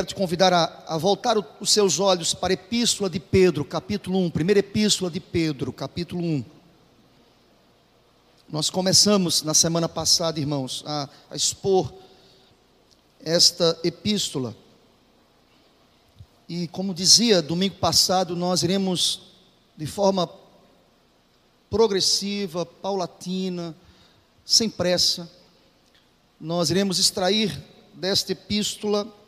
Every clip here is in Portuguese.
quero te convidar a, a voltar o, os seus olhos para a Epístola de Pedro, capítulo 1, primeira Epístola de Pedro, capítulo 1. Nós começamos na semana passada, irmãos, a, a expor esta epístola. E como dizia, domingo passado, nós iremos de forma progressiva, paulatina, sem pressa, nós iremos extrair desta epístola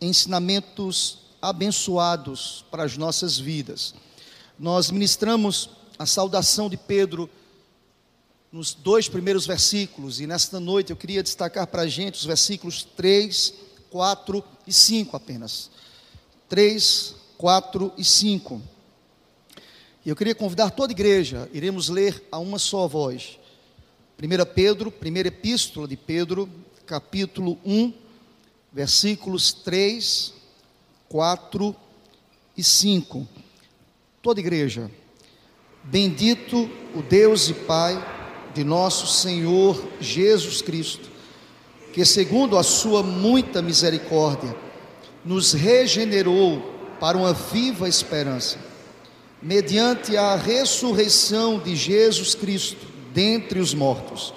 ensinamentos abençoados para as nossas vidas. Nós ministramos a saudação de Pedro nos dois primeiros versículos, e nesta noite eu queria destacar para a gente os versículos 3, 4 e 5 apenas. 3, 4 e 5. E eu queria convidar toda a igreja, iremos ler a uma só voz. 1 Pedro, primeira epístola de Pedro, capítulo 1, versículos 3, 4 e 5. Toda igreja, bendito o Deus e Pai de nosso Senhor Jesus Cristo, que segundo a sua muita misericórdia, nos regenerou para uma viva esperança, mediante a ressurreição de Jesus Cristo dentre os mortos,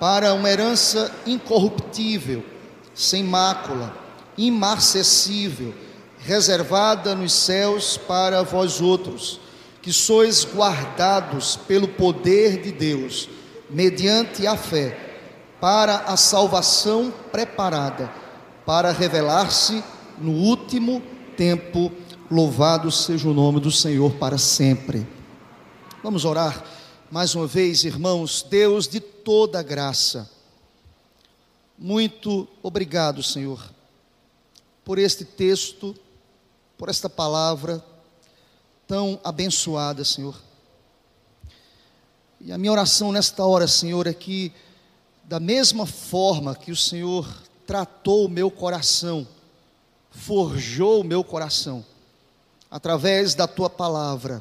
para uma herança incorruptível, sem mácula, imarcessível, reservada nos céus para vós outros, que sois guardados pelo poder de Deus, mediante a fé, para a salvação preparada, para revelar-se no último tempo. Louvado seja o nome do Senhor para sempre. Vamos orar mais uma vez, irmãos, Deus de toda graça muito obrigado, Senhor, por este texto, por esta palavra tão abençoada, Senhor. E a minha oração nesta hora, Senhor, é que, da mesma forma que o Senhor tratou o meu coração, forjou o meu coração, através da tua palavra,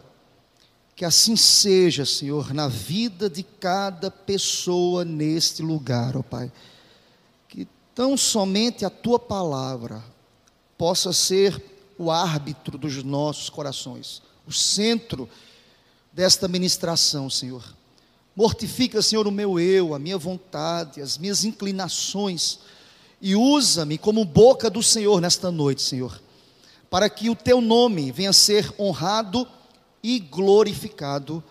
que assim seja, Senhor, na vida de cada pessoa neste lugar, ó Pai tão somente a tua palavra possa ser o árbitro dos nossos corações, o centro desta ministração, Senhor. Mortifica, Senhor, o meu eu, a minha vontade, as minhas inclinações, e usa-me como boca do Senhor nesta noite, Senhor, para que o teu nome venha a ser honrado e glorificado.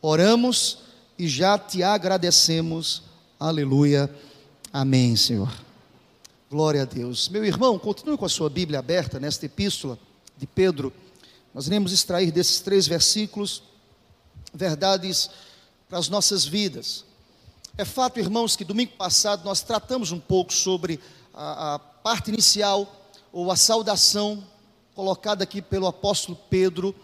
Oramos e já te agradecemos. Aleluia. Amém, Senhor. Glória a Deus. Meu irmão, continue com a sua Bíblia aberta nesta epístola de Pedro. Nós iremos extrair desses três versículos verdades para as nossas vidas. É fato, irmãos, que domingo passado nós tratamos um pouco sobre a, a parte inicial, ou a saudação colocada aqui pelo apóstolo Pedro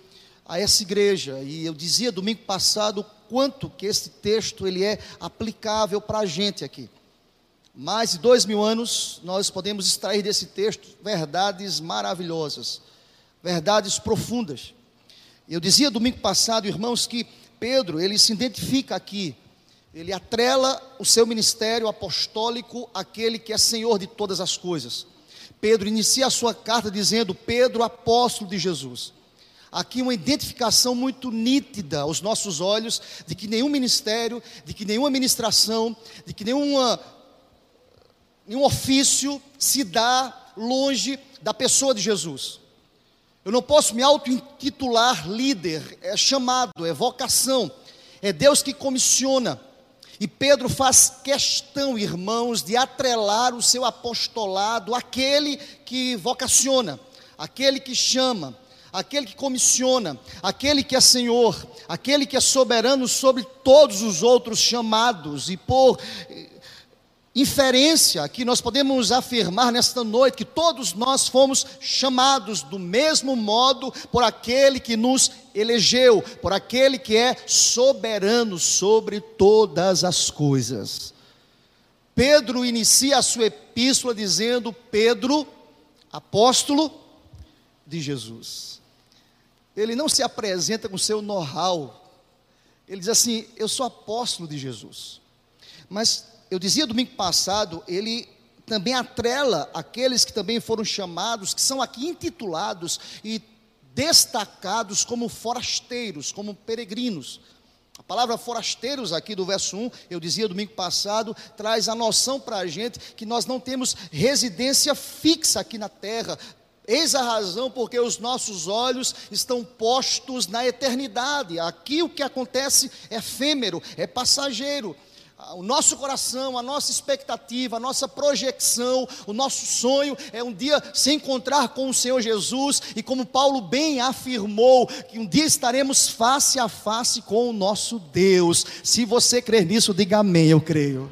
a essa igreja. E eu dizia domingo passado o quanto que esse texto ele é aplicável para a gente aqui mais de dois mil anos, nós podemos extrair desse texto verdades maravilhosas, verdades profundas. Eu dizia domingo passado, irmãos, que Pedro, ele se identifica aqui, ele atrela o seu ministério apostólico àquele que é Senhor de todas as coisas. Pedro inicia a sua carta dizendo: Pedro, apóstolo de Jesus. Aqui uma identificação muito nítida aos nossos olhos de que nenhum ministério, de que nenhuma ministração, de que nenhuma nenhum ofício se dá longe da pessoa de Jesus. Eu não posso me auto-intitular líder, é chamado, é vocação, é Deus que comissiona. E Pedro faz questão, irmãos, de atrelar o seu apostolado àquele que vocaciona, aquele que chama, aquele que comissiona, aquele que é Senhor, aquele que é soberano sobre todos os outros chamados, e por inferência que nós podemos afirmar nesta noite que todos nós fomos chamados do mesmo modo por aquele que nos elegeu, por aquele que é soberano sobre todas as coisas. Pedro inicia a sua epístola dizendo: Pedro, apóstolo de Jesus. Ele não se apresenta com seu know-how. Ele diz assim: Eu sou apóstolo de Jesus. Mas eu dizia domingo passado, ele também atrela aqueles que também foram chamados, que são aqui intitulados e destacados como forasteiros, como peregrinos. A palavra forasteiros aqui do verso 1, eu dizia domingo passado, traz a noção para a gente que nós não temos residência fixa aqui na terra. Eis a razão porque os nossos olhos estão postos na eternidade. Aqui o que acontece é efêmero, é passageiro o nosso coração, a nossa expectativa, a nossa projeção, o nosso sonho é um dia se encontrar com o Senhor Jesus e como Paulo bem afirmou, que um dia estaremos face a face com o nosso Deus. Se você crer nisso, diga amém, eu creio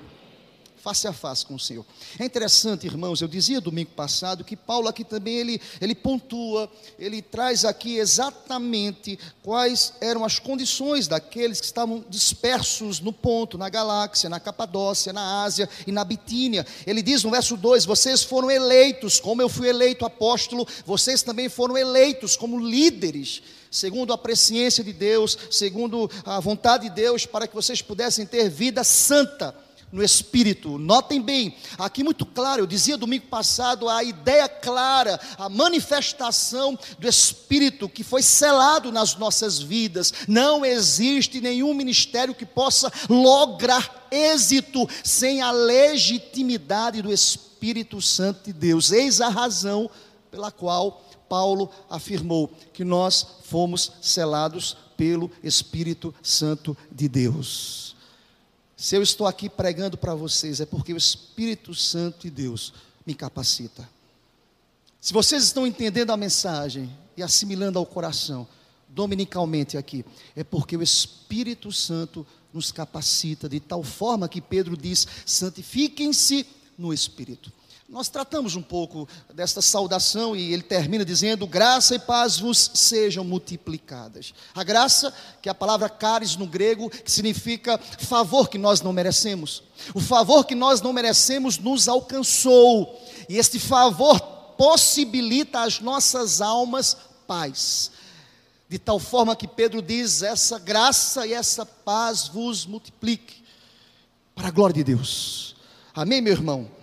face a face com o Senhor. É interessante, irmãos, eu dizia domingo passado que Paulo aqui também ele, ele pontua, ele traz aqui exatamente quais eram as condições daqueles que estavam dispersos no ponto, na galáxia, na Capadócia, na Ásia e na Bitínia. Ele diz no verso 2: Vocês foram eleitos, como eu fui eleito apóstolo, vocês também foram eleitos como líderes segundo a presciência de Deus, segundo a vontade de Deus, para que vocês pudessem ter vida santa no Espírito. Notem bem, aqui muito claro, eu dizia domingo passado, a ideia clara, a manifestação do Espírito que foi selado nas nossas vidas. Não existe nenhum ministério que possa lograr êxito sem a legitimidade do Espírito Santo de Deus. Eis a razão pela qual Paulo afirmou que nós fomos selados pelo Espírito Santo de Deus. Se eu estou aqui pregando para vocês, é porque o Espírito Santo de Deus me capacita. Se vocês estão entendendo a mensagem e assimilando ao coração, dominicalmente aqui, é porque o Espírito Santo nos capacita, de tal forma que Pedro diz: santifiquem-se no Espírito. Nós tratamos um pouco desta saudação e ele termina dizendo: graça e paz vos sejam multiplicadas. A graça, que é a palavra caris no grego, que significa favor que nós não merecemos. O favor que nós não merecemos nos alcançou, e este favor possibilita às nossas almas paz. De tal forma que Pedro diz: essa graça e essa paz vos multiplique, para a glória de Deus. Amém, meu irmão?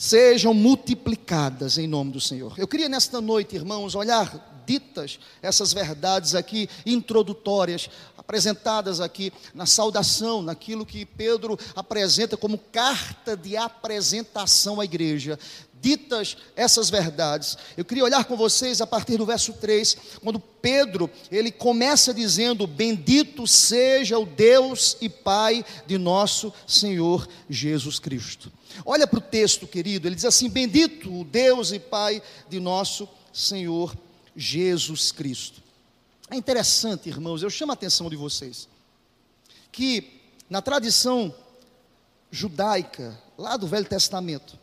Sejam multiplicadas em nome do Senhor. Eu queria nesta noite, irmãos, olhar ditas essas verdades aqui introdutórias, apresentadas aqui na saudação, naquilo que Pedro apresenta como carta de apresentação à igreja. Ditas essas verdades, eu queria olhar com vocês a partir do verso 3, quando Pedro, ele começa dizendo: Bendito seja o Deus e Pai de nosso Senhor Jesus Cristo. Olha para o texto, querido, ele diz assim: Bendito o Deus e Pai de nosso Senhor Jesus Cristo. É interessante, irmãos, eu chamo a atenção de vocês, que na tradição judaica, lá do Velho Testamento,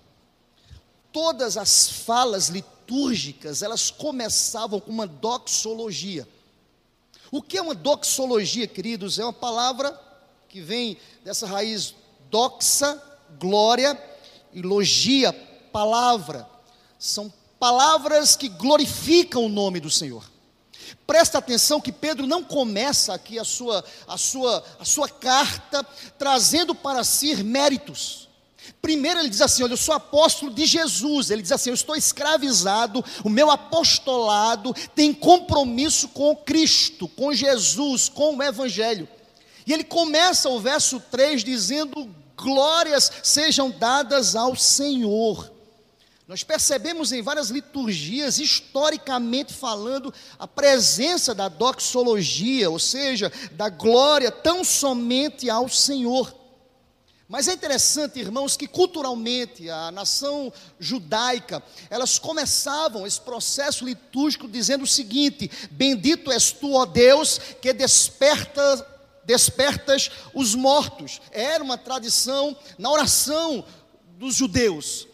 todas as falas litúrgicas, elas começavam com uma doxologia. O que é uma doxologia, queridos? É uma palavra que vem dessa raiz doxa, glória e logia, palavra. São palavras que glorificam o nome do Senhor. Presta atenção que Pedro não começa aqui a sua, a sua, a sua carta trazendo para si méritos. Primeiro ele diz assim: Olha, eu sou apóstolo de Jesus. Ele diz assim: Eu estou escravizado, o meu apostolado tem compromisso com Cristo, com Jesus, com o Evangelho. E ele começa o verso 3 dizendo: glórias sejam dadas ao Senhor. Nós percebemos em várias liturgias, historicamente falando, a presença da doxologia, ou seja, da glória tão somente ao Senhor. Mas é interessante, irmãos, que culturalmente a nação judaica, elas começavam esse processo litúrgico dizendo o seguinte: Bendito és tu, ó Deus, que desperta despertas os mortos. Era uma tradição na oração dos judeus.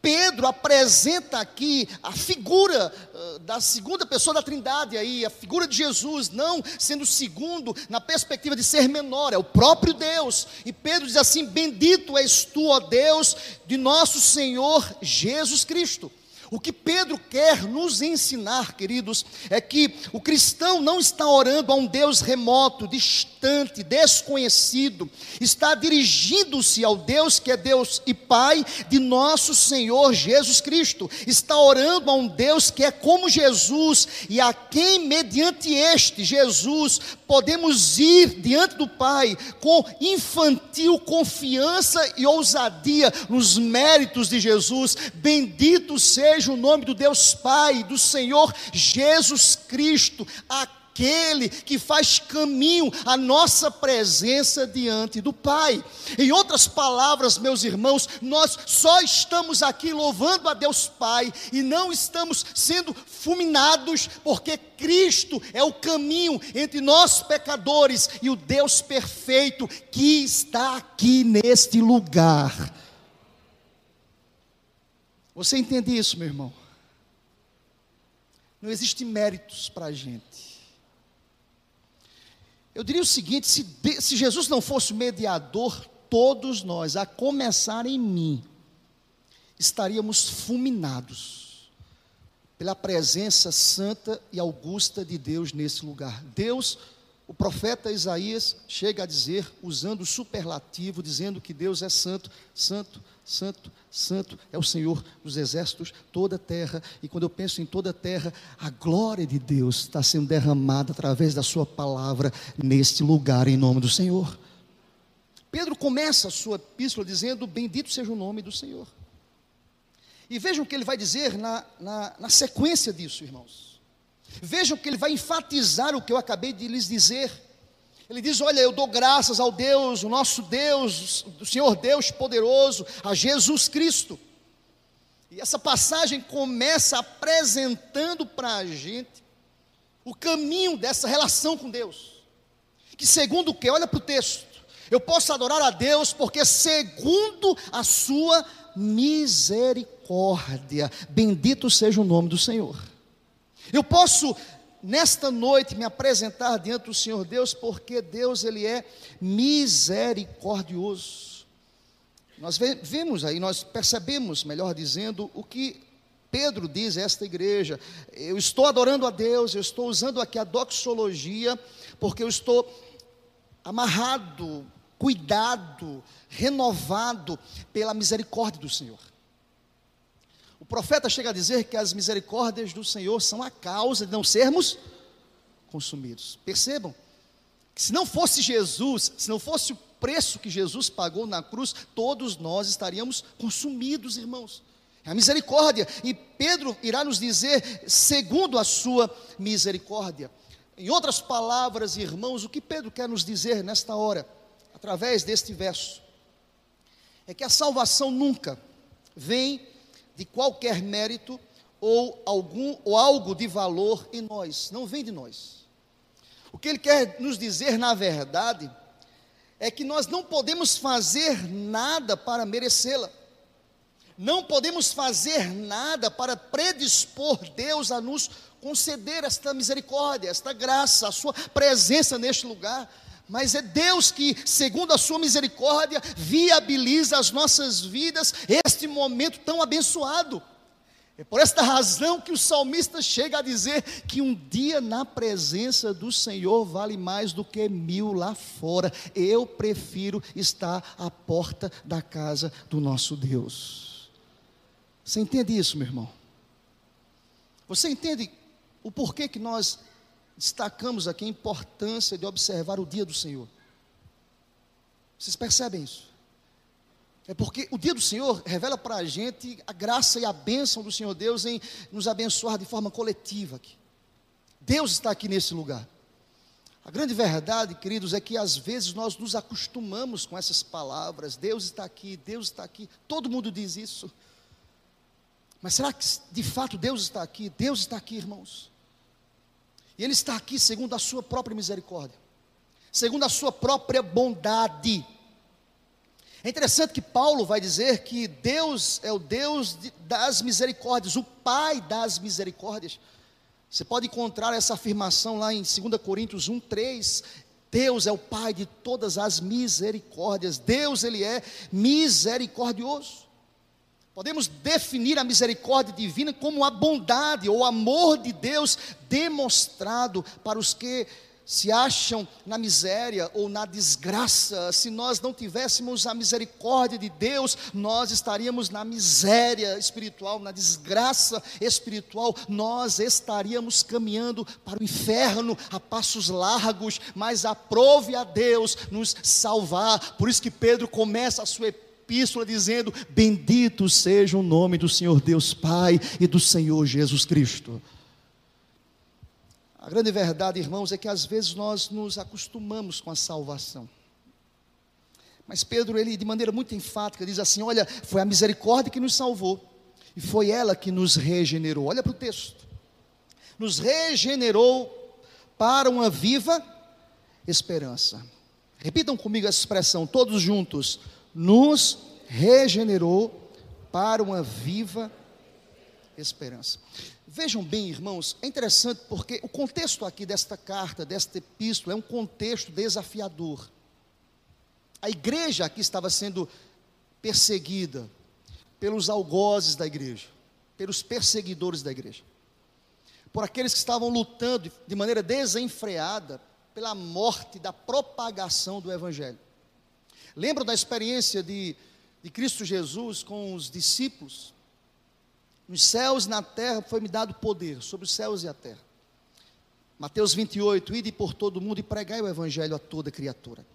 Pedro apresenta aqui a figura uh, da segunda pessoa da Trindade aí, a figura de Jesus, não sendo segundo na perspectiva de ser menor, é o próprio Deus. E Pedro diz assim: Bendito és tu, ó Deus, de nosso Senhor Jesus Cristo. O que Pedro quer nos ensinar, queridos, é que o cristão não está orando a um Deus remoto, distante, desconhecido, está dirigindo-se ao Deus que é Deus e Pai de nosso Senhor Jesus Cristo, está orando a um Deus que é como Jesus e a quem, mediante este Jesus, podemos ir diante do Pai com infantil confiança e ousadia nos méritos de Jesus. Bendito seja o nome do Deus Pai, do Senhor Jesus Cristo, aquele que faz caminho à nossa presença diante do Pai. Em outras palavras, meus irmãos, nós só estamos aqui louvando a Deus Pai e não estamos sendo fulminados, porque Cristo é o caminho entre nós pecadores e o Deus perfeito que está aqui neste lugar. Você entende isso, meu irmão? Não existe méritos para a gente. Eu diria o seguinte: se, se Jesus não fosse o mediador, todos nós, a começar em mim, estaríamos fulminados pela presença santa e augusta de Deus nesse lugar. Deus, o profeta Isaías chega a dizer, usando o superlativo, dizendo que Deus é santo, santo, santo, santo é o Senhor dos exércitos, toda a terra. E quando eu penso em toda a terra, a glória de Deus está sendo derramada através da Sua palavra neste lugar, em nome do Senhor. Pedro começa a sua epístola dizendo: Bendito seja o nome do Senhor. E vejam o que ele vai dizer na, na, na sequência disso, irmãos. Vejam que ele vai enfatizar o que eu acabei de lhes dizer. Ele diz: Olha, eu dou graças ao Deus, o nosso Deus, o Senhor Deus poderoso, a Jesus Cristo. E essa passagem começa apresentando para a gente o caminho dessa relação com Deus. Que segundo o que? Olha para o texto. Eu posso adorar a Deus porque segundo a sua misericórdia, bendito seja o nome do Senhor. Eu posso nesta noite me apresentar diante do Senhor Deus, porque Deus ele é misericordioso. Nós vemos aí, nós percebemos, melhor dizendo, o que Pedro diz a esta igreja: eu estou adorando a Deus, eu estou usando aqui a doxologia, porque eu estou amarrado, cuidado, renovado pela misericórdia do Senhor profeta chega a dizer que as misericórdias do Senhor são a causa de não sermos consumidos. Percebam que se não fosse Jesus, se não fosse o preço que Jesus pagou na cruz, todos nós estaríamos consumidos, irmãos. É a misericórdia, e Pedro irá nos dizer, segundo a sua misericórdia. Em outras palavras, irmãos, o que Pedro quer nos dizer nesta hora, através deste verso, é que a salvação nunca vem de qualquer mérito ou algum ou algo de valor em nós, não vem de nós. O que ele quer nos dizer, na verdade, é que nós não podemos fazer nada para merecê-la. Não podemos fazer nada para predispor Deus a nos conceder esta misericórdia, esta graça, a sua presença neste lugar mas é Deus que, segundo a sua misericórdia, viabiliza as nossas vidas este momento tão abençoado. É por esta razão que o salmista chega a dizer que um dia na presença do Senhor vale mais do que mil lá fora. Eu prefiro estar à porta da casa do nosso Deus. Você entende isso, meu irmão? Você entende o porquê que nós destacamos aqui a importância de observar o dia do Senhor. Vocês percebem isso? É porque o dia do Senhor revela para a gente a graça e a bênção do Senhor Deus em nos abençoar de forma coletiva aqui. Deus está aqui nesse lugar. A grande verdade, queridos, é que às vezes nós nos acostumamos com essas palavras. Deus está aqui, Deus está aqui. Todo mundo diz isso. Mas será que de fato Deus está aqui? Deus está aqui, irmãos. E Ele está aqui segundo a Sua própria misericórdia, segundo a Sua própria bondade. É interessante que Paulo vai dizer que Deus é o Deus de, das misericórdias, o Pai das misericórdias. Você pode encontrar essa afirmação lá em 2 Coríntios 1, 3. Deus é o Pai de todas as misericórdias. Deus, Ele é misericordioso Podemos definir a misericórdia divina como a bondade ou amor de Deus demonstrado para os que se acham na miséria ou na desgraça. Se nós não tivéssemos a misericórdia de Deus, nós estaríamos na miséria espiritual, na desgraça espiritual, nós estaríamos caminhando para o inferno a passos largos, mas aprove a Deus nos salvar. Por isso que Pedro começa a sua epístola epístola dizendo: Bendito seja o nome do Senhor Deus Pai e do Senhor Jesus Cristo. A grande verdade, irmãos, é que às vezes nós nos acostumamos com a salvação. Mas Pedro, ele de maneira muito enfática diz assim: Olha, foi a misericórdia que nos salvou, e foi ela que nos regenerou. Olha para o texto. Nos regenerou para uma viva esperança. Repitam comigo essa expressão, todos juntos nos regenerou para uma viva esperança. Vejam bem, irmãos, é interessante porque o contexto aqui desta carta, desta epístola, é um contexto desafiador. A igreja aqui estava sendo perseguida pelos algozes da igreja, pelos perseguidores da igreja, por aqueles que estavam lutando de maneira desenfreada pela morte da propagação do evangelho. Lembram da experiência de, de Cristo Jesus com os discípulos? Nos céus e na terra foi-me dado poder, sobre os céus e a terra. Mateus 28, ide por todo o mundo e pregai o evangelho a toda criatura.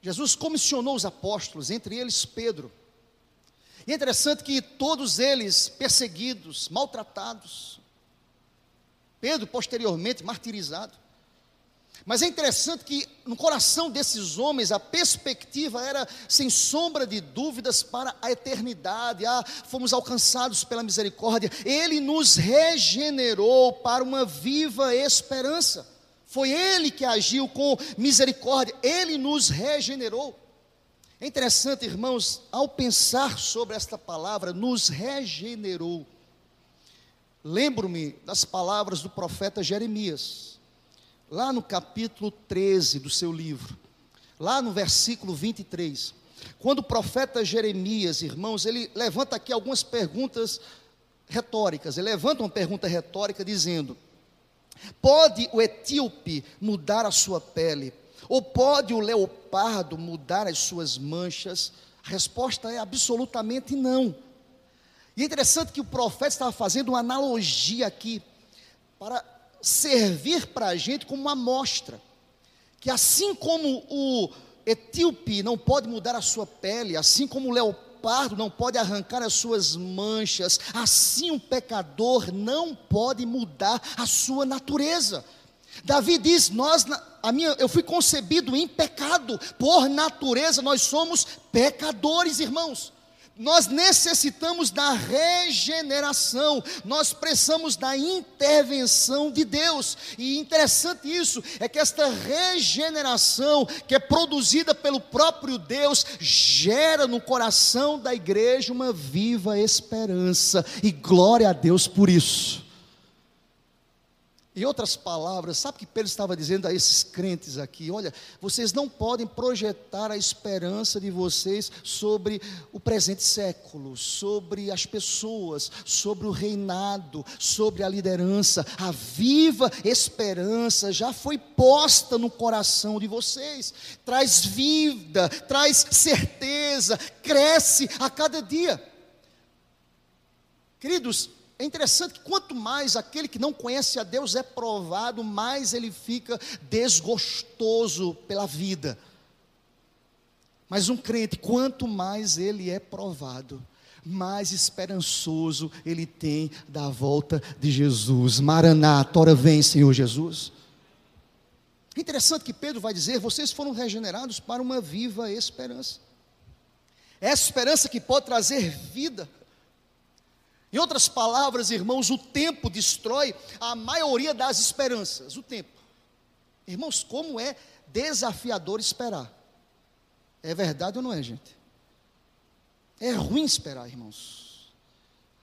Jesus comissionou os apóstolos, entre eles Pedro. E é interessante que todos eles perseguidos, maltratados, Pedro posteriormente martirizado. Mas é interessante que no coração desses homens a perspectiva era sem sombra de dúvidas para a eternidade. Ah, fomos alcançados pela misericórdia. Ele nos regenerou para uma viva esperança. Foi ele que agiu com misericórdia. Ele nos regenerou. É interessante, irmãos, ao pensar sobre esta palavra, nos regenerou. Lembro-me das palavras do profeta Jeremias lá no capítulo 13 do seu livro, lá no versículo 23, quando o profeta Jeremias, irmãos, ele levanta aqui algumas perguntas retóricas, ele levanta uma pergunta retórica dizendo: Pode o etíope mudar a sua pele? Ou pode o leopardo mudar as suas manchas? A resposta é absolutamente não. E é interessante que o profeta estava fazendo uma analogia aqui para servir para a gente como uma amostra. Que assim como o etíope não pode mudar a sua pele, assim como o leopardo não pode arrancar as suas manchas, assim um pecador não pode mudar a sua natureza. Davi diz: nós, a minha, eu fui concebido em pecado, por natureza nós somos pecadores, irmãos nós necessitamos da regeneração, nós precisamos da intervenção de Deus. E interessante isso é que esta regeneração, que é produzida pelo próprio Deus, gera no coração da igreja uma viva esperança. E glória a Deus por isso. Em outras palavras, sabe o que Pedro estava dizendo a esses crentes aqui? Olha, vocês não podem projetar a esperança de vocês sobre o presente século, sobre as pessoas, sobre o reinado, sobre a liderança. A viva esperança já foi posta no coração de vocês. Traz vida, traz certeza, cresce a cada dia. Queridos, é interessante que quanto mais aquele que não conhece a Deus é provado, mais ele fica desgostoso pela vida. Mas um crente, quanto mais ele é provado, mais esperançoso ele tem da volta de Jesus. Maranata, ora vem, Senhor Jesus. É interessante que Pedro vai dizer: vocês foram regenerados para uma viva esperança. Essa esperança que pode trazer vida. Em outras palavras, irmãos, o tempo destrói a maioria das esperanças. O tempo. Irmãos, como é desafiador esperar. É verdade ou não é, gente? É ruim esperar, irmãos.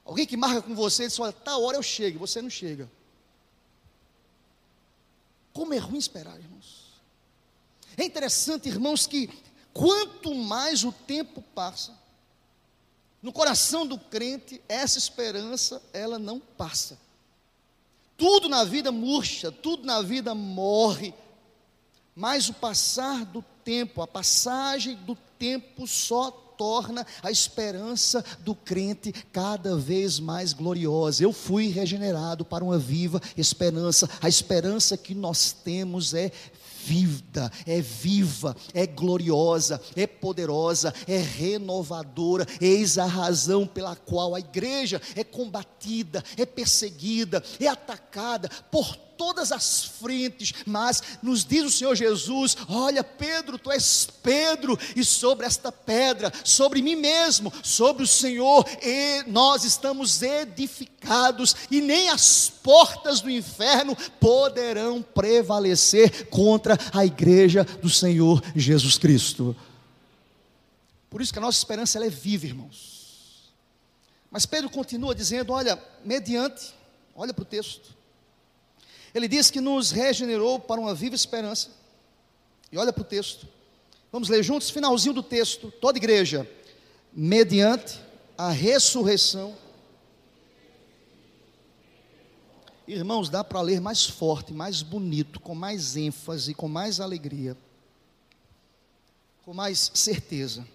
Alguém que marca com você e diz: Olha, tá hora eu chego, você não chega. Como é ruim esperar, irmãos. É interessante, irmãos, que quanto mais o tempo passa, No coração do crente, essa esperança, ela não passa. Tudo na vida murcha, tudo na vida morre, mas o passar do tempo, a passagem do tempo só torna a esperança do crente cada vez mais gloriosa. Eu fui regenerado para uma viva esperança. A esperança que nós temos é vida, é viva, é gloriosa, é poderosa, é renovadora. Eis a razão pela qual a igreja é combatida, é perseguida, é atacada por todas as frentes, mas nos diz o Senhor Jesus: Olha, Pedro, tu és Pedro, e sobre esta pedra, sobre mim mesmo, sobre o Senhor, e nós estamos edificados, e nem as portas do inferno poderão prevalecer contra a igreja do Senhor Jesus Cristo. Por isso que a nossa esperança é viva, irmãos. Mas Pedro continua dizendo: Olha, mediante, olha para o texto ele diz que nos regenerou para uma viva esperança. E olha para o texto. Vamos ler juntos, finalzinho do texto, toda igreja. Mediante a ressurreição. Irmãos, dá para ler mais forte, mais bonito, com mais ênfase, com mais alegria, com mais certeza.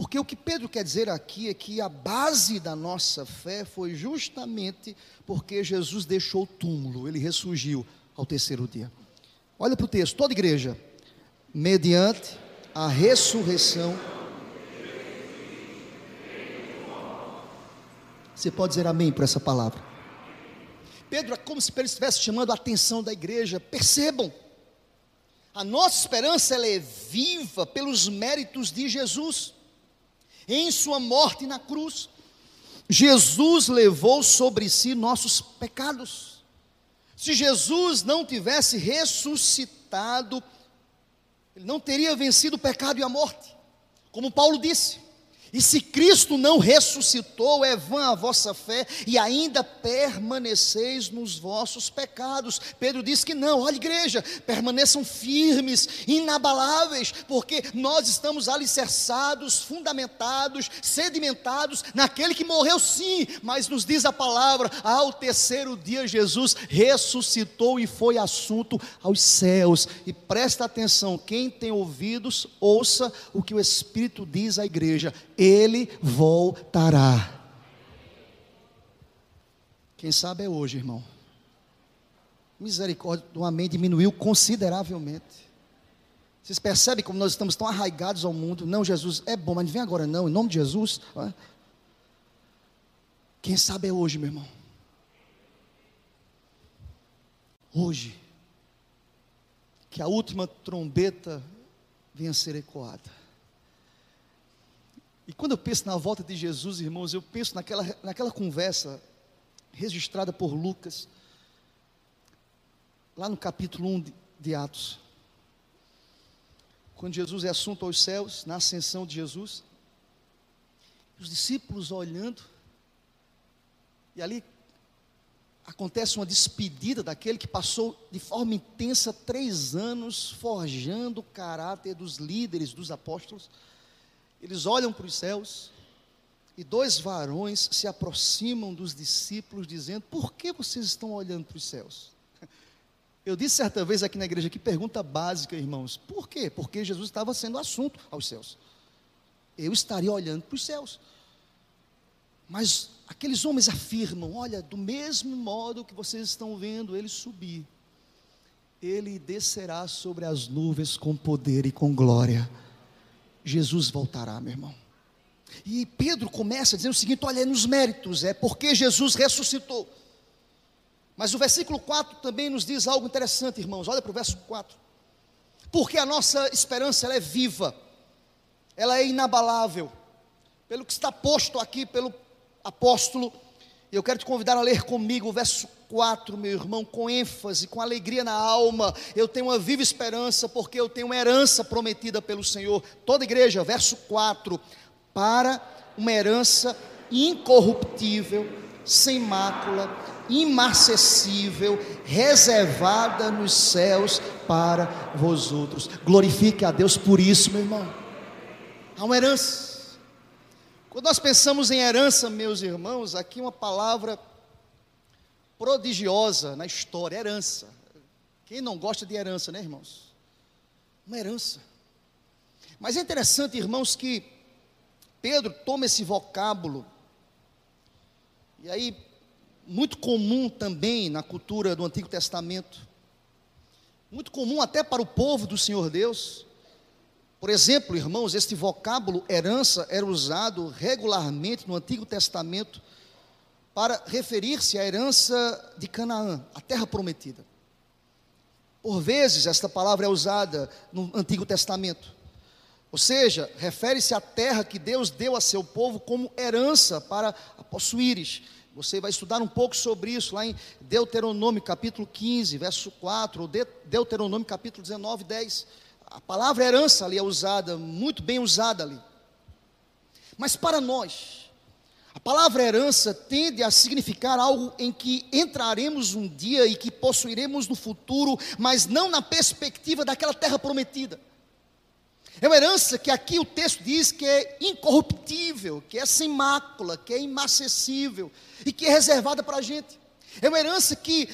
Porque o que Pedro quer dizer aqui é que a base da nossa fé foi justamente porque Jesus deixou o túmulo, ele ressurgiu ao terceiro dia. Olha para o texto, toda igreja, mediante a ressurreição. Você pode dizer amém por essa palavra? Pedro é como se ele estivesse chamando a atenção da igreja. Percebam, a nossa esperança ela é viva pelos méritos de Jesus em sua morte na cruz, Jesus levou sobre si nossos pecados. Se Jesus não tivesse ressuscitado, ele não teria vencido o pecado e a morte. Como Paulo disse, e se Cristo não ressuscitou, é vã a vossa fé e ainda permaneceis nos vossos pecados. Pedro diz que não, olha, igreja, permaneçam firmes, inabaláveis, porque nós estamos alicerçados, fundamentados, sedimentados naquele que morreu sim, mas nos diz a palavra: ao terceiro dia Jesus ressuscitou e foi assunto aos céus. E presta atenção, quem tem ouvidos, ouça o que o Espírito diz à igreja ele voltará. Quem sabe é hoje, irmão. Misericórdia do amém diminuiu consideravelmente. Vocês percebem como nós estamos tão arraigados ao mundo? Não, Jesus é bom, mas não vem agora não, em nome de Jesus. Quem sabe é hoje, meu irmão. Hoje, que a última trombeta venha a ser ecoada. E quando eu penso na volta de Jesus, irmãos, eu penso naquela, naquela conversa registrada por Lucas, lá no capítulo 1 de, de Atos. Quando Jesus é assunto aos céus, na ascensão de Jesus, os discípulos olhando, e ali acontece uma despedida daquele que passou de forma intensa três anos forjando o caráter dos líderes, dos apóstolos. Eles olham para os céus e dois varões se aproximam dos discípulos, dizendo: Por que vocês estão olhando para os céus? Eu disse certa vez aqui na igreja que pergunta básica, irmãos: Por quê? Porque Jesus estava sendo assunto aos céus. Eu estaria olhando para os céus. Mas aqueles homens afirmam: Olha, do mesmo modo que vocês estão vendo ele subir, ele descerá sobre as nuvens com poder e com glória. Jesus voltará, meu irmão. E Pedro começa dizendo o seguinte: olha, é nos méritos, é porque Jesus ressuscitou. Mas o versículo 4 também nos diz algo interessante, irmãos. Olha para o verso 4. Porque a nossa esperança ela é viva, ela é inabalável. Pelo que está posto aqui pelo apóstolo, eu quero te convidar a ler comigo o verso 4, meu irmão, com ênfase, com alegria na alma. Eu tenho uma viva esperança, porque eu tenho uma herança prometida pelo Senhor. Toda igreja, verso 4: para uma herança incorruptível, sem mácula, imarcessível, reservada nos céus para vós outros. Glorifique a Deus por isso, meu irmão. Há uma herança. Quando nós pensamos em herança, meus irmãos, aqui uma palavra prodigiosa na história, herança. Quem não gosta de herança, né, irmãos? Uma herança. Mas é interessante, irmãos, que Pedro toma esse vocábulo, e aí, muito comum também na cultura do Antigo Testamento, muito comum até para o povo do Senhor Deus, por exemplo, irmãos, este vocábulo herança era usado regularmente no Antigo Testamento para referir-se à herança de Canaã, a terra prometida. Por vezes, esta palavra é usada no Antigo Testamento. Ou seja, refere-se à terra que Deus deu a seu povo como herança para possuíres. Você vai estudar um pouco sobre isso lá em Deuteronômio capítulo 15, verso 4, ou Deuteronômio capítulo 19, 10 a palavra herança ali é usada, muito bem usada ali. Mas para nós, a palavra herança tende a significar algo em que entraremos um dia e que possuiremos no futuro, mas não na perspectiva daquela terra prometida. É uma herança que aqui o texto diz que é incorruptível, que é sem mácula, que é inacessível e que é reservada para a gente. É uma herança que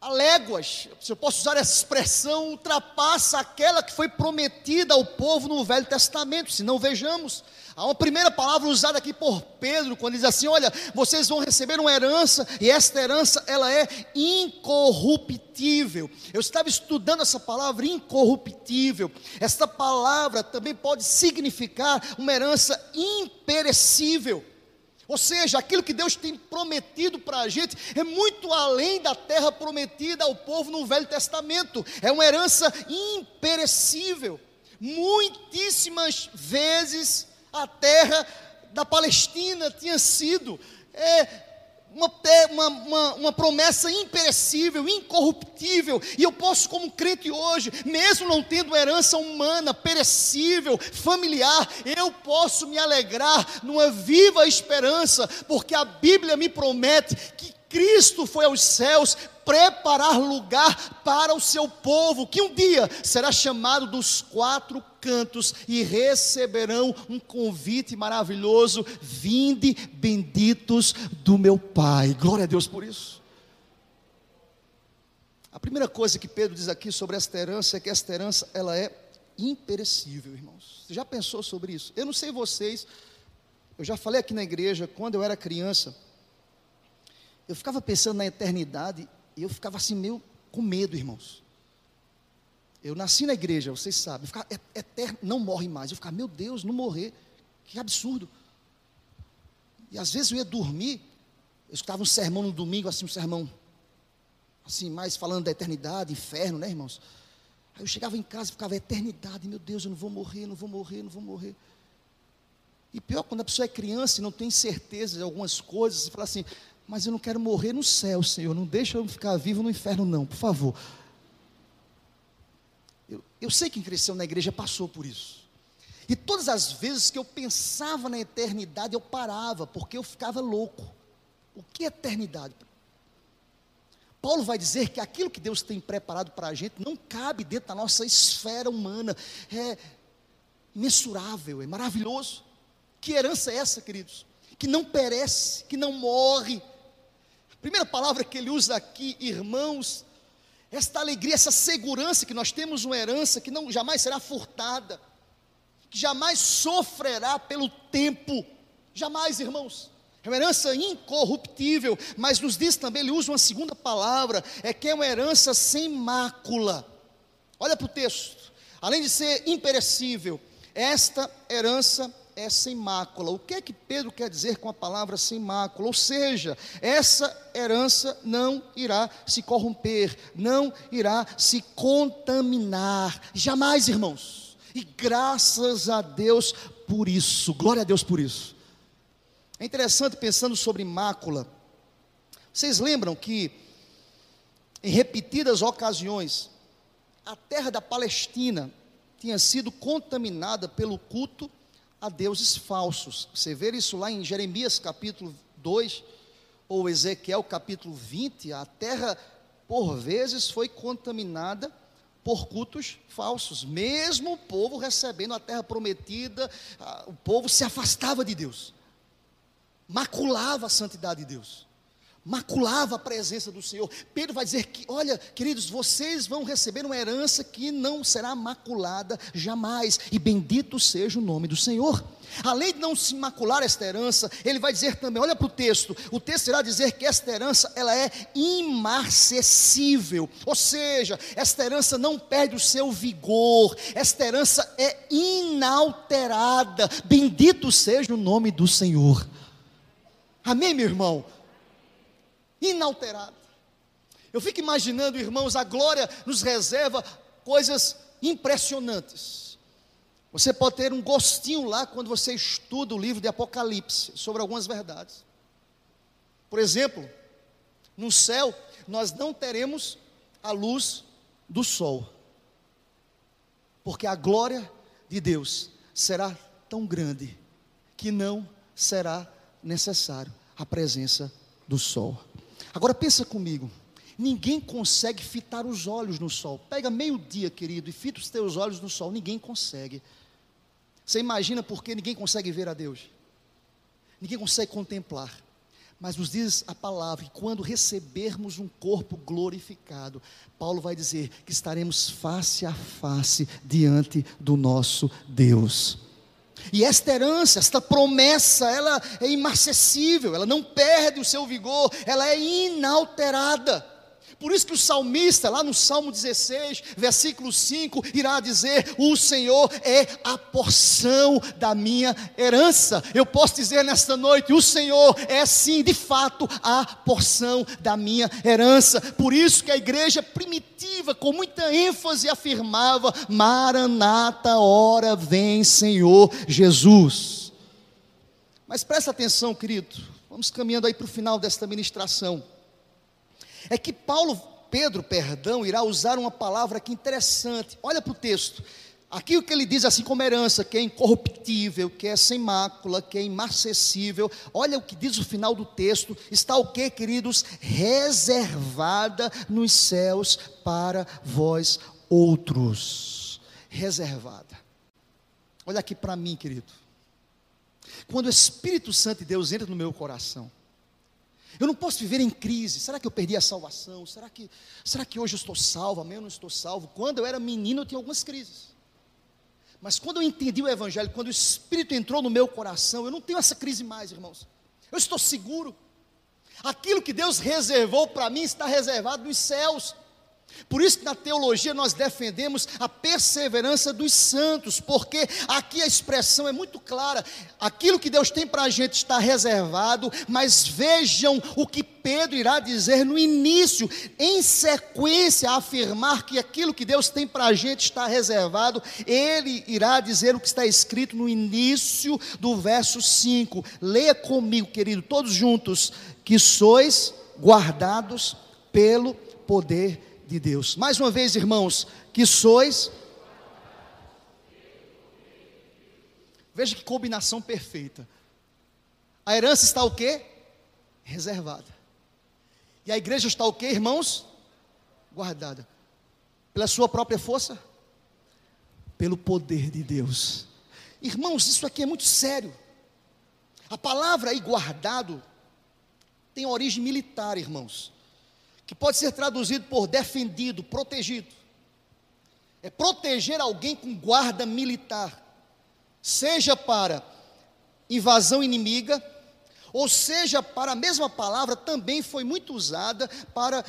a léguas, se eu posso usar essa expressão, ultrapassa aquela que foi prometida ao povo no Velho Testamento. Se não vejamos, há uma primeira palavra usada aqui por Pedro, quando diz assim: Olha, vocês vão receber uma herança, e esta herança ela é incorruptível. Eu estava estudando essa palavra incorruptível. Esta palavra também pode significar uma herança imperecível. Ou seja, aquilo que Deus tem prometido para a gente é muito além da terra prometida ao povo no Velho Testamento, é uma herança imperecível. Muitíssimas vezes a terra da Palestina tinha sido é, uma, uma, uma, promessa imperecível, incorruptível, e eu posso, como crente hoje, mesmo não tendo herança humana, perecível, familiar, eu posso me alegrar numa viva esperança, porque a Bíblia me promete que Cristo foi aos céus preparar lugar para o seu povo, que um dia será chamado dos quatro cantos e receberão um convite maravilhoso: vinde benditos do meu Pai. Glória a Deus por isso. A primeira coisa que Pedro diz aqui sobre esta herança é que esta herança ela é imperecível, irmãos. Você já pensou sobre isso? Eu não sei vocês, eu já falei aqui na igreja, quando eu era criança, eu ficava pensando na eternidade e eu ficava assim meio com medo, irmãos. Eu nasci na igreja, vocês sabem, ficava, eterno, não morre mais. Eu ficava, meu Deus, não morrer, que absurdo. E às vezes eu ia dormir, eu escutava um sermão no domingo, assim, um sermão, assim, mais falando da eternidade, inferno, né, irmãos? Aí eu chegava em casa e ficava, eternidade, meu Deus, eu não vou morrer, não vou morrer, não vou morrer. E pior, quando a pessoa é criança e não tem certeza de algumas coisas, você fala assim, mas eu não quero morrer no céu, Senhor. Não deixa eu ficar vivo no inferno, não, por favor. Eu, eu sei que quem cresceu na igreja passou por isso. E todas as vezes que eu pensava na eternidade, eu parava, porque eu ficava louco. O que é eternidade? Paulo vai dizer que aquilo que Deus tem preparado para a gente não cabe dentro da nossa esfera humana, é mensurável, é maravilhoso. Que herança é essa, queridos? Que não perece, que não morre, Primeira palavra que ele usa aqui, irmãos, esta alegria, essa segurança que nós temos uma herança que não jamais será furtada, que jamais sofrerá pelo tempo, jamais, irmãos. É uma herança incorruptível, mas nos diz também, ele usa uma segunda palavra, é que é uma herança sem mácula. Olha para o texto, além de ser imperecível, esta herança é sem mácula. O que é que Pedro quer dizer com a palavra sem mácula? Ou seja, essa herança não irá se corromper, não irá se contaminar. Jamais, irmãos. E graças a Deus por isso. Glória a Deus por isso. É interessante pensando sobre mácula. Vocês lembram que em repetidas ocasiões a terra da Palestina tinha sido contaminada pelo culto a deuses falsos. Você vê isso lá em Jeremias capítulo 2, ou Ezequiel capítulo 20, a terra por vezes foi contaminada por cultos falsos. Mesmo o povo recebendo a terra prometida, o povo se afastava de Deus, maculava a santidade de Deus maculava a presença do Senhor. Pedro vai dizer que, olha, queridos, vocês vão receber uma herança que não será maculada jamais, e bendito seja o nome do Senhor. Além de não se macular esta herança, ele vai dizer também, olha para o texto, o texto irá dizer que esta herança, ela é imarcessível, ou seja, esta herança não perde o seu vigor, esta herança é inalterada, bendito seja o nome do Senhor. Amém, meu irmão? Inalterada. Eu fico imaginando, irmãos, a glória nos reserva coisas impressionantes. Você pode ter um gostinho lá quando você estuda o livro de Apocalipse sobre algumas verdades. Por exemplo, no céu nós não teremos a luz do sol, porque a glória de Deus será tão grande que não será necessário a presença do sol. Agora pensa comigo. Ninguém consegue fitar os olhos no sol. Pega meio-dia, querido, e fita os teus olhos no sol. Ninguém consegue. Você imagina por que ninguém consegue ver a Deus? Ninguém consegue contemplar. Mas nos diz a palavra que quando recebermos um corpo glorificado, Paulo vai dizer que estaremos face a face diante do nosso Deus. E esta herança, esta promessa, ela é imarcessível, ela não perde o seu vigor, ela é inalterada. Por isso que o salmista, lá no Salmo 16, versículo 5, irá dizer: O Senhor é a porção da minha herança. Eu posso dizer nesta noite: O Senhor é sim, de fato, a porção da minha herança. Por isso que a igreja primitiva, com muita ênfase, afirmava: Maranata, hora vem, Senhor Jesus. Mas presta atenção, querido, vamos caminhando aí para o final desta ministração é que Paulo, Pedro, perdão, irá usar uma palavra que interessante. Olha para o texto. Aqui o que ele diz assim como herança, que é incorruptível, que é sem mácula, que é imarcessível. Olha o que diz o final do texto. Está o que, queridos? Reservada nos céus para vós outros. Reservada. Olha aqui para mim, querido. Quando o Espírito Santo de Deus entra no meu coração, eu não posso viver em crise. Será que eu perdi a salvação? Será que, será que hoje eu estou salvo? Amanhã eu não estou salvo? Quando eu era menino, eu tinha algumas crises. Mas quando eu entendi o Evangelho, quando o Espírito entrou no meu coração, eu não tenho essa crise mais, irmãos. Eu estou seguro. Aquilo que Deus reservou para mim está reservado nos céus. Por isso que na teologia nós defendemos a perseverança dos santos, porque aqui a expressão é muito clara: aquilo que Deus tem para a gente está reservado, mas vejam o que Pedro irá dizer no início, em sequência, afirmar que aquilo que Deus tem para a gente está reservado, ele irá dizer o que está escrito no início do verso 5. Leia comigo, querido, todos juntos, que sois guardados pelo poder de Deus. Mais uma vez, irmãos, que sois. Veja que combinação perfeita. A herança está o quê? Reservada. E a igreja está o quê, irmãos? Guardada. Pela sua própria força? Pelo poder de Deus. Irmãos, isso aqui é muito sério. A palavra aí guardado tem origem militar, irmãos que pode ser traduzido por defendido, protegido. É proteger alguém com guarda militar, seja para invasão inimiga, ou seja para a mesma palavra também foi muito usada para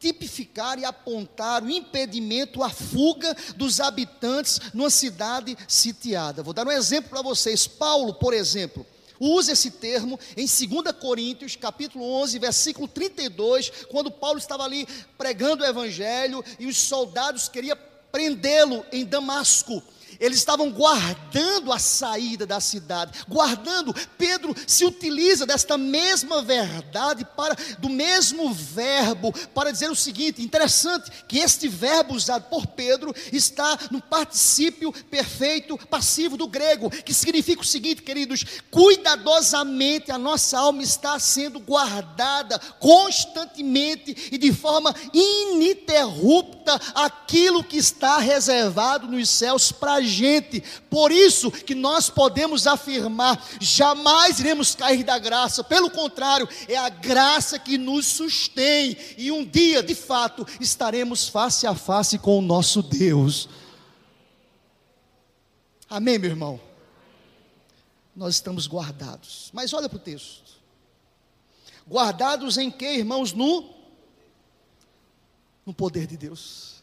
tipificar e apontar o impedimento à fuga dos habitantes numa cidade sitiada. Vou dar um exemplo para vocês. Paulo, por exemplo, usa esse termo em 2 Coríntios, capítulo 11, versículo 32, quando Paulo estava ali pregando o evangelho e os soldados queriam prendê-lo em Damasco. Eles estavam guardando a saída da cidade, guardando. Pedro se utiliza desta mesma verdade para do mesmo verbo para dizer o seguinte, interessante que este verbo usado por Pedro está no particípio perfeito passivo do grego, que significa o seguinte, queridos, cuidadosamente a nossa alma está sendo guardada constantemente e de forma ininterrupta aquilo que está reservado nos céus para gente. Por isso que nós podemos afirmar: jamais iremos cair da graça. Pelo contrário, é a graça que nos sustém. E um dia, de fato, estaremos face a face com o nosso Deus. Amém, meu irmão? Nós estamos guardados. Mas olha para o texto. Guardados em que, irmãos? No, no poder de Deus.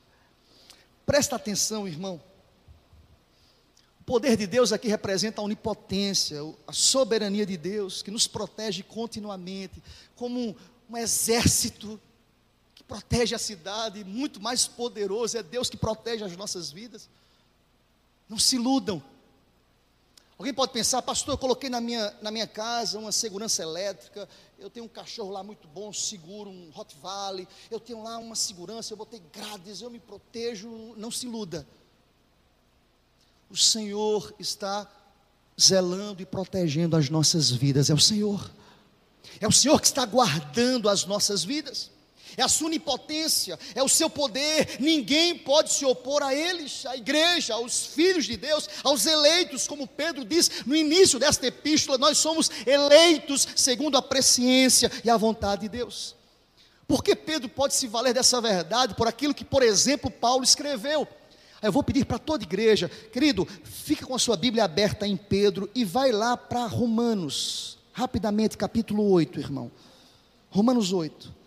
Presta atenção, irmão poder de Deus aqui representa a onipotência, a soberania de Deus, que nos protege continuamente, como um, um exército que protege a cidade, muito mais poderoso, é Deus que protege as nossas vidas. Não se iludam. Alguém pode pensar, pastor, eu coloquei na minha, na minha casa uma segurança elétrica, eu tenho um cachorro lá muito bom, seguro, um Valley, eu tenho lá uma segurança, eu botei grades, eu me protejo, não se iluda o Senhor está zelando e protegendo as nossas vidas. É o Senhor. É o Senhor que está guardando as nossas vidas. É a sua onipotência, é o seu poder, ninguém pode se opor a eles, à igreja, aos filhos de Deus, aos eleitos, como Pedro diz no início desta epístola, nós somos eleitos segundo a presciência e a vontade de Deus. Porque Pedro pode se valer dessa verdade por aquilo que, por exemplo, Paulo escreveu. Eu vou pedir para toda igreja, querido, fica com a sua Bíblia aberta em Pedro e vai lá para Romanos, rapidamente, capítulo 8, irmão. Romanos 8.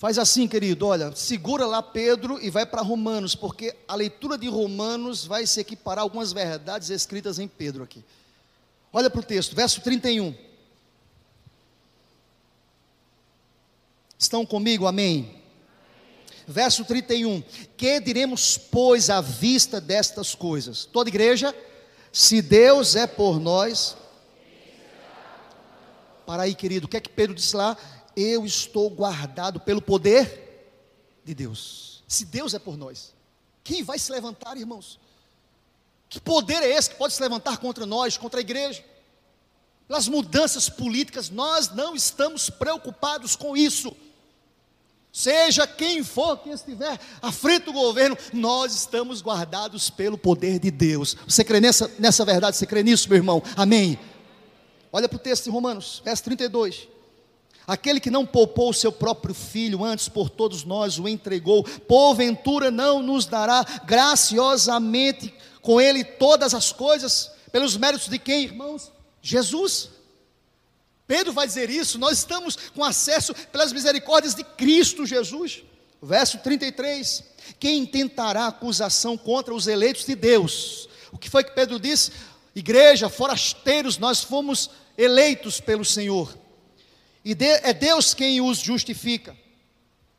Faz assim, querido, olha, segura lá Pedro e vai para Romanos, porque a leitura de Romanos vai se equiparar a algumas verdades escritas em Pedro aqui. Olha para o texto, verso 31. Estão comigo? Amém. Verso 31. Que diremos, pois, à vista destas coisas? Toda igreja, se Deus é por nós. Para aí, querido, o que é que Pedro disse lá? Eu estou guardado pelo poder de Deus. Se Deus é por nós, quem vai se levantar, irmãos? Que poder é esse que pode se levantar contra nós, contra a igreja? Pelas mudanças políticas, nós não estamos preocupados com isso. Seja quem for que estiver à frente do governo, nós estamos guardados pelo poder de Deus. Você crê nessa, nessa verdade? Você crê nisso, meu irmão? Amém. Olha para o texto de Romanos, verso 32. Aquele que não poupou o seu próprio filho, antes por todos nós o entregou, porventura não nos dará graciosamente com ele todas as coisas, pelos méritos de quem, irmãos? Jesus. Pedro vai dizer isso, nós estamos com acesso pelas misericórdias de Cristo Jesus. Verso 33: Quem tentará acusação contra os eleitos de Deus? O que foi que Pedro disse? Igreja, forasteiros, nós fomos eleitos pelo Senhor, e é Deus quem os justifica,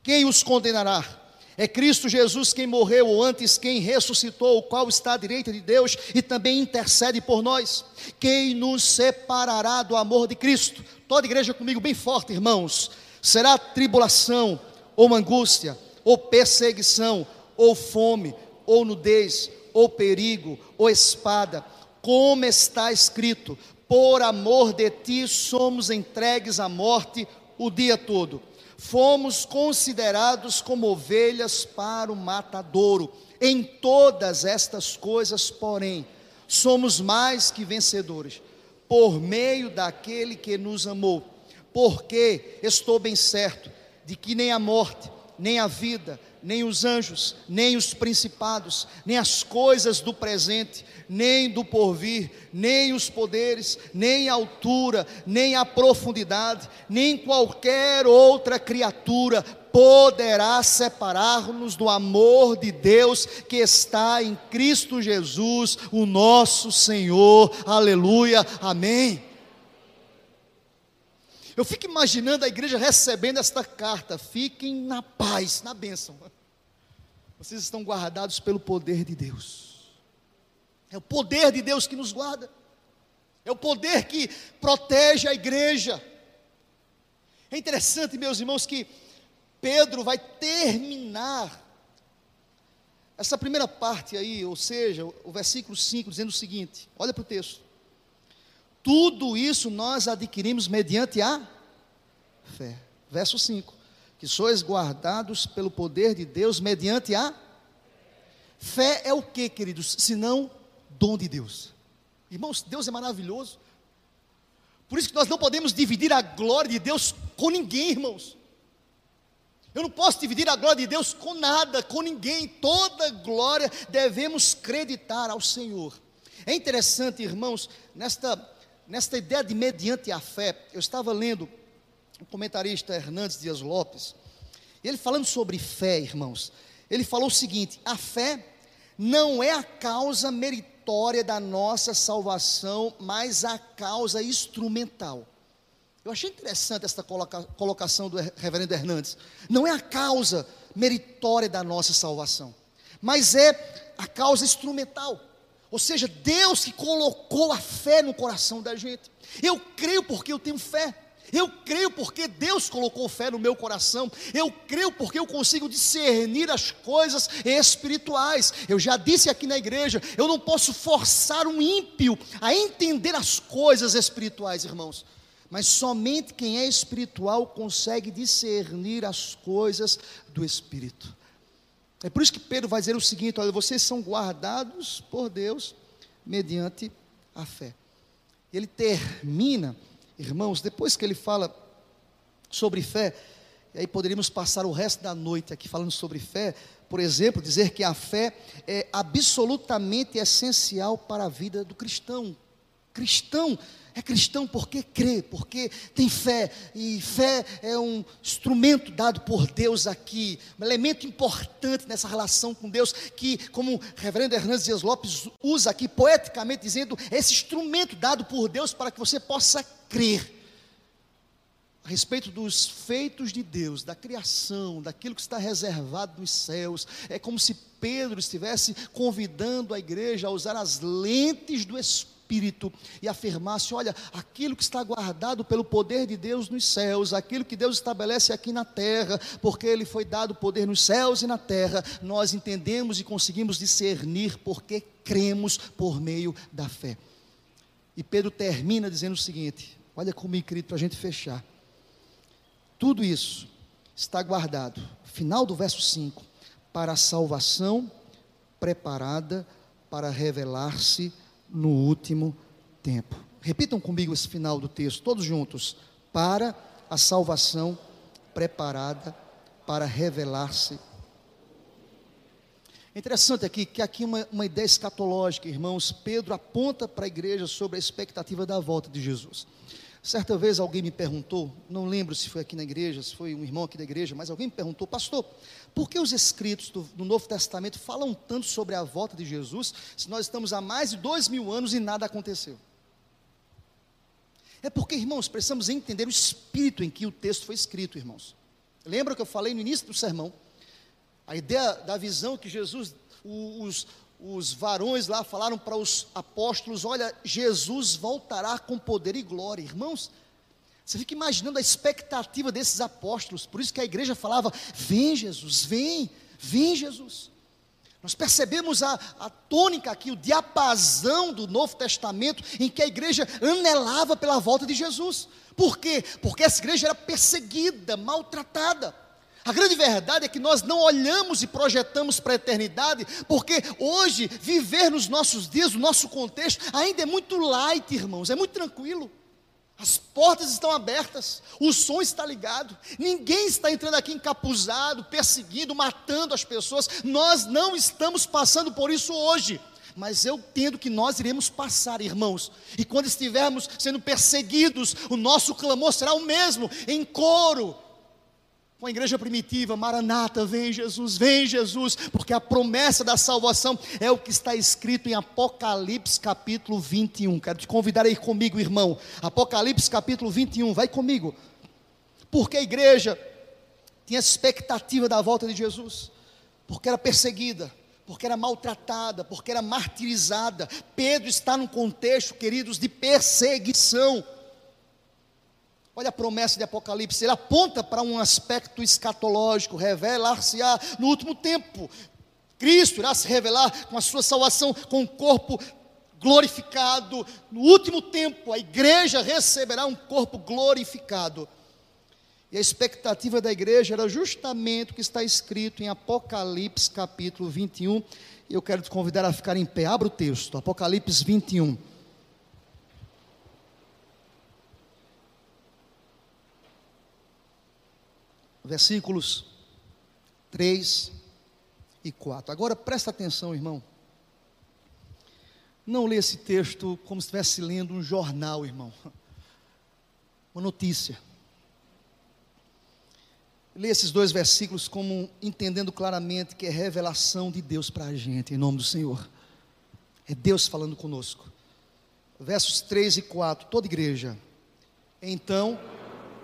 quem os condenará? É Cristo Jesus quem morreu, ou antes quem ressuscitou, o qual está à direita de Deus e também intercede por nós. Quem nos separará do amor de Cristo? Toda igreja comigo, bem forte, irmãos. Será tribulação, ou angústia, ou perseguição, ou fome, ou nudez, ou perigo, ou espada, como está escrito: por amor de ti somos entregues à morte o dia todo fomos considerados como ovelhas para o matadouro. Em todas estas coisas, porém, somos mais que vencedores, por meio daquele que nos amou. Porque estou bem certo de que nem a morte, nem a vida, nem os anjos, nem os principados, nem as coisas do presente, nem do porvir, nem os poderes, nem a altura, nem a profundidade, nem qualquer outra criatura poderá separar-nos do amor de Deus que está em Cristo Jesus, o nosso Senhor. Aleluia. Amém. Eu fico imaginando a igreja recebendo esta carta. Fiquem na paz, na bênção. Vocês estão guardados pelo poder de Deus. É o poder de Deus que nos guarda. É o poder que protege a igreja. É interessante, meus irmãos, que Pedro vai terminar essa primeira parte aí, ou seja, o versículo 5, dizendo o seguinte: olha para o texto. Tudo isso nós adquirimos mediante a fé. Verso 5: Que sois guardados pelo poder de Deus mediante a fé. É o que, queridos? Senão dom de Deus. Irmãos, Deus é maravilhoso. Por isso que nós não podemos dividir a glória de Deus com ninguém, irmãos. Eu não posso dividir a glória de Deus com nada, com ninguém. Toda glória devemos creditar ao Senhor. É interessante, irmãos, nesta, nesta ideia de mediante a fé. Eu estava lendo o comentarista Hernandes Dias Lopes, ele falando sobre fé, irmãos. Ele falou o seguinte: a fé não é a causa meritória da nossa salvação, mas a causa instrumental. Eu achei interessante esta coloca, colocação do reverendo Hernandes. Não é a causa meritória da nossa salvação, mas é a causa instrumental. Ou seja, Deus que colocou a fé no coração da gente. Eu creio porque eu tenho fé. Eu creio porque Deus colocou fé no meu coração. Eu creio porque eu consigo discernir as coisas espirituais. Eu já disse aqui na igreja: eu não posso forçar um ímpio a entender as coisas espirituais, irmãos mas somente quem é espiritual consegue discernir as coisas do Espírito. É por isso que Pedro vai dizer o seguinte: olha, vocês são guardados por Deus mediante a fé. Ele termina, irmãos, depois que ele fala sobre fé, e aí poderíamos passar o resto da noite aqui falando sobre fé, por exemplo, dizer que a fé é absolutamente essencial para a vida do cristão. Cristão é cristão porque crê, porque tem fé, e fé é um instrumento dado por Deus aqui, um elemento importante nessa relação com Deus, que, como o reverendo Hernandes Dias Lopes usa aqui poeticamente, dizendo, é esse instrumento dado por Deus para que você possa crer a respeito dos feitos de Deus, da criação, daquilo que está reservado nos céus. É como se Pedro estivesse convidando a igreja a usar as lentes do Espírito espírito e afirmasse: olha, aquilo que está guardado pelo poder de Deus nos céus, aquilo que Deus estabelece aqui na terra, porque Ele foi dado poder nos céus e na terra, nós entendemos e conseguimos discernir porque cremos por meio da fé. E Pedro termina dizendo o seguinte: olha comigo, querido, para a gente fechar. Tudo isso está guardado, final do verso 5, para a salvação preparada para revelar-se no último tempo. Repitam comigo esse final do texto, todos juntos. Para a salvação preparada para revelar-se. É interessante aqui que aqui uma, uma ideia escatológica, irmãos. Pedro aponta para a igreja sobre a expectativa da volta de Jesus. Certa vez alguém me perguntou, não lembro se foi aqui na igreja, se foi um irmão aqui da igreja, mas alguém me perguntou, pastor, por que os escritos do, do Novo Testamento falam tanto sobre a volta de Jesus, se nós estamos há mais de dois mil anos e nada aconteceu? É porque, irmãos, precisamos entender o espírito em que o texto foi escrito, irmãos. Lembra que eu falei no início do sermão? A ideia da visão que Jesus, os, os varões lá falaram para os apóstolos: Olha, Jesus voltará com poder e glória. Irmãos, você fica imaginando a expectativa desses apóstolos, por isso que a igreja falava: Vem Jesus, vem, vem Jesus. Nós percebemos a, a tônica aqui, o diapasão do Novo Testamento, em que a igreja anelava pela volta de Jesus. Por quê? Porque essa igreja era perseguida, maltratada. A grande verdade é que nós não olhamos e projetamos para a eternidade, porque hoje, viver nos nossos dias, no nosso contexto, ainda é muito light, irmãos, é muito tranquilo. As portas estão abertas, o som está ligado, ninguém está entrando aqui encapuzado, perseguindo, matando as pessoas. Nós não estamos passando por isso hoje, mas eu entendo que nós iremos passar, irmãos. E quando estivermos sendo perseguidos, o nosso clamor será o mesmo, em coro, com a igreja primitiva, Maranata, vem Jesus, vem Jesus, porque a promessa da salvação é o que está escrito em Apocalipse capítulo 21. Quero te convidar a ir comigo, irmão. Apocalipse capítulo 21, vai comigo. Porque a igreja tinha expectativa da volta de Jesus, porque era perseguida, porque era maltratada, porque era martirizada. Pedro está num contexto, queridos, de perseguição. Olha a promessa de Apocalipse, ele aponta para um aspecto escatológico, revelar-se-á no último tempo. Cristo irá se revelar com a sua salvação, com o corpo glorificado. No último tempo, a igreja receberá um corpo glorificado. E a expectativa da igreja era justamente o que está escrito em Apocalipse capítulo 21. E eu quero te convidar a ficar em pé. Abra o texto, Apocalipse 21. Versículos 3 e 4. Agora presta atenção, irmão. Não lê esse texto como se estivesse lendo um jornal, irmão. Uma notícia. Lê esses dois versículos como entendendo claramente que é revelação de Deus para a gente, em nome do Senhor. É Deus falando conosco. Versos 3 e 4, toda igreja. Então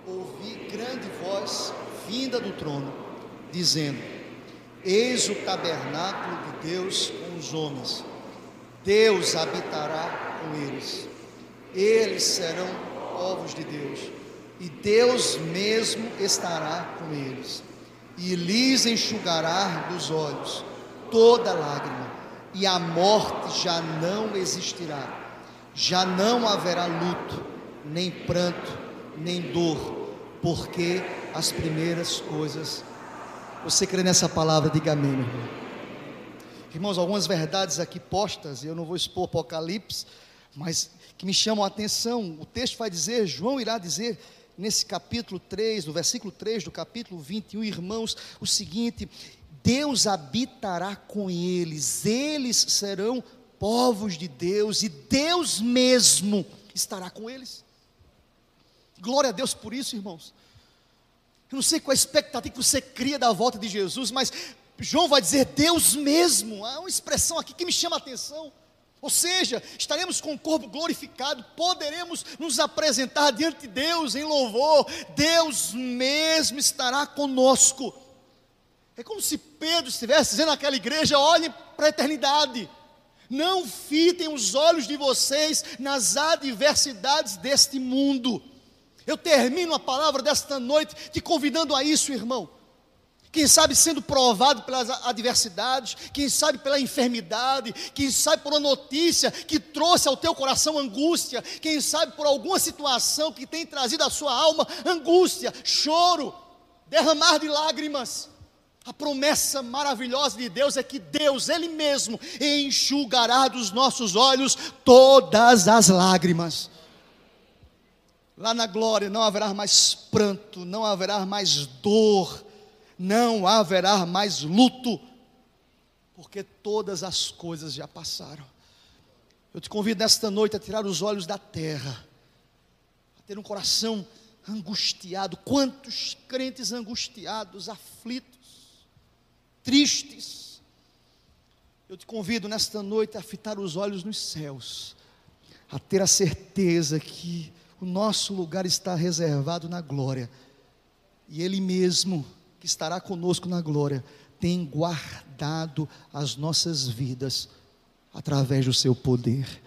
ouvi grande voz vinda do trono, dizendo: Eis o tabernáculo de Deus com os homens, Deus habitará com eles, eles serão povos de Deus, e Deus mesmo estará com eles, e lhes enxugará dos olhos toda lágrima, e a morte já não existirá, já não haverá luto, nem pranto, nem dor, porque as primeiras coisas. Você crê nessa palavra, diga amém, meu irmão. Irmãos, algumas verdades aqui postas, eu não vou expor Apocalipse, mas que me chamam a atenção. O texto vai dizer, João irá dizer nesse capítulo 3, no versículo 3 do capítulo 21, irmãos, o seguinte: Deus habitará com eles, eles serão povos de Deus e Deus mesmo estará com eles. Glória a Deus por isso, irmãos. Eu não sei qual a expectativa que você cria da volta de Jesus, mas João vai dizer Deus mesmo. Há uma expressão aqui que me chama a atenção. Ou seja, estaremos com o corpo glorificado, poderemos nos apresentar diante de Deus em louvor, Deus mesmo estará conosco. É como se Pedro estivesse dizendo àquela igreja: olhem para a eternidade, não fitem os olhos de vocês nas adversidades deste mundo eu termino a palavra desta noite te convidando a isso, irmão. Quem sabe sendo provado pelas adversidades, quem sabe pela enfermidade, quem sabe por uma notícia que trouxe ao teu coração angústia, quem sabe por alguma situação que tem trazido à sua alma angústia, choro, derramar de lágrimas. A promessa maravilhosa de Deus é que Deus, Ele mesmo, enxugará dos nossos olhos todas as lágrimas. Lá na glória não haverá mais pranto, não haverá mais dor, não haverá mais luto, porque todas as coisas já passaram. Eu te convido nesta noite a tirar os olhos da terra, a ter um coração angustiado. Quantos crentes angustiados, aflitos, tristes. Eu te convido nesta noite a fitar os olhos nos céus, a ter a certeza que o nosso lugar está reservado na glória. E Ele mesmo, que estará conosco na glória, tem guardado as nossas vidas através do seu poder.